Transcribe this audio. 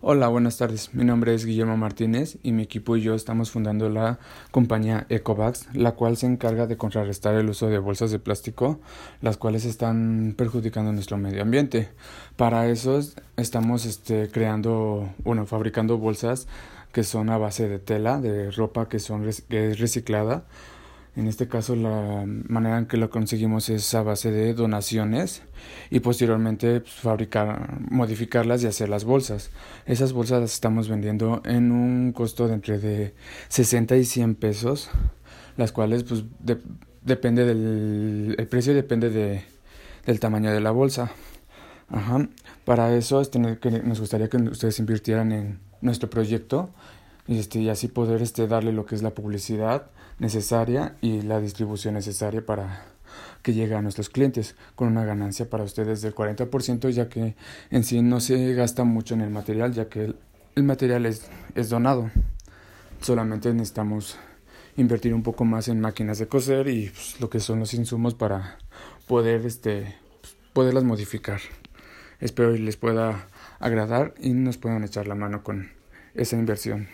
Hola, buenas tardes. Mi nombre es Guillermo Martínez y mi equipo y yo estamos fundando la compañía Ecovax, la cual se encarga de contrarrestar el uso de bolsas de plástico, las cuales están perjudicando nuestro medio ambiente. Para eso estamos este, creando, bueno, fabricando bolsas que son a base de tela, de ropa que, son, que es reciclada en este caso la manera en que lo conseguimos es a base de donaciones y posteriormente pues, fabricar, modificarlas y hacer las bolsas. Esas bolsas las estamos vendiendo en un costo de entre de 60 y 100 pesos, las cuales pues depende del el precio depende de, del tamaño de la bolsa. Para eso es tener que nos gustaría que ustedes invirtieran en nuestro proyecto y, este, y así poder este, darle lo que es la publicidad necesaria y la distribución necesaria para que llegue a nuestros clientes con una ganancia para ustedes del 40% ya que en sí no se gasta mucho en el material ya que el, material es, es donado. Solamente necesitamos invertir un poco más en máquinas de coser y pues, lo que son los insumos para poder este poderlas modificar. Espero les pueda agradar y nos puedan echar la mano con esa inversión